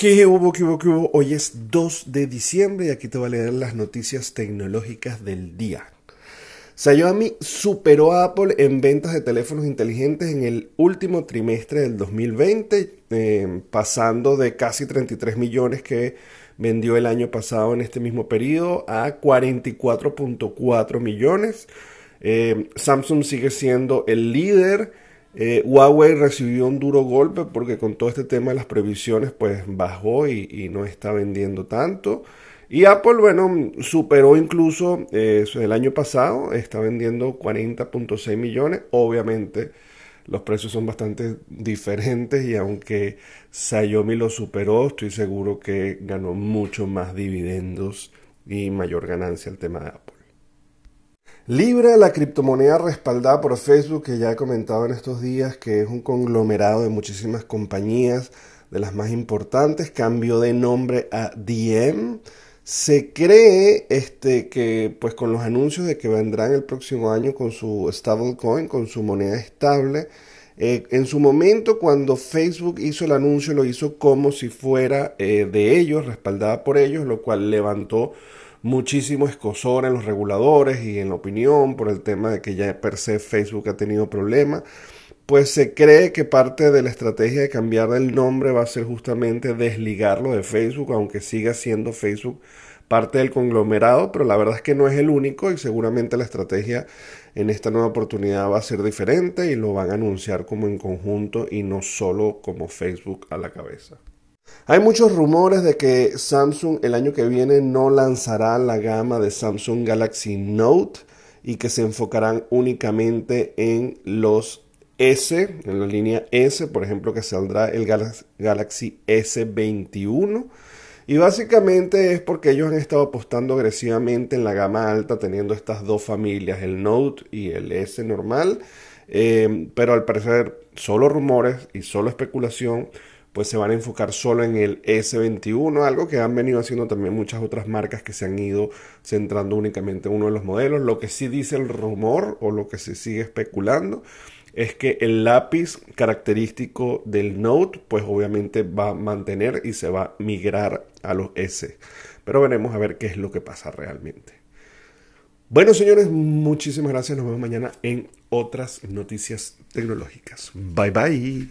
¿Qué hubo, qué hubo, qué hubo? Hoy es 2 de diciembre y aquí te voy a leer las noticias tecnológicas del día. Xiaomi superó a Apple en ventas de teléfonos inteligentes en el último trimestre del 2020, eh, pasando de casi 33 millones que vendió el año pasado en este mismo periodo a 44.4 millones. Eh, Samsung sigue siendo el líder. Eh, Huawei recibió un duro golpe porque con todo este tema de las previsiones pues bajó y, no está vendiendo tanto. Y Apple, bueno, superó incluso eh, el año pasado, está vendiendo 40.6 millones. Obviamente los precios son bastante diferentes y aunque Xiaomi lo superó, estoy seguro que ganó mucho más dividendos y mayor ganancia el tema de Apple. Libra, la criptomoneda respaldada por Facebook, que ya he comentado en estos días, que es un conglomerado de muchísimas compañías, de las más importantes, cambió de nombre a Diem. Se cree este, que pues con los anuncios de que vendrán el próximo año con su stablecoin, con su moneda estable, eh, en su momento cuando Facebook hizo el anuncio lo hizo como si fuera eh, de ellos, respaldada por ellos, lo cual levantó muchísimo escosor en los reguladores y en la opinión por el tema de que ya per se Facebook ha tenido problemas, pues se cree que parte de la estrategia de cambiar el nombre va a ser justamente desligarlo de Facebook, aunque siga siendo Facebook parte del conglomerado, pero la verdad es que no es el único y seguramente la estrategia en esta nueva oportunidad va a ser diferente y lo van a anunciar como en conjunto y no solo como Facebook a la cabeza. Hay muchos rumores de que Samsung el año que viene no lanzará la gama de Samsung Galaxy Note y que se enfocarán únicamente en los S, en la línea S, por ejemplo, que saldrá el Galaxy S21. Y básicamente es porque ellos han estado apostando agresivamente en la gama alta, teniendo estas dos familias, el Note y el S normal. Eh, pero al parecer, solo rumores y solo especulación pues se van a enfocar solo en el S21, algo que han venido haciendo también muchas otras marcas que se han ido centrando únicamente en uno de los modelos. Lo que sí dice el rumor o lo que se sigue especulando es que el lápiz característico del Note pues obviamente va a mantener y se va a migrar a los S. Pero veremos a ver qué es lo que pasa realmente. Bueno señores, muchísimas gracias. Nos vemos mañana en otras noticias tecnológicas. Bye bye.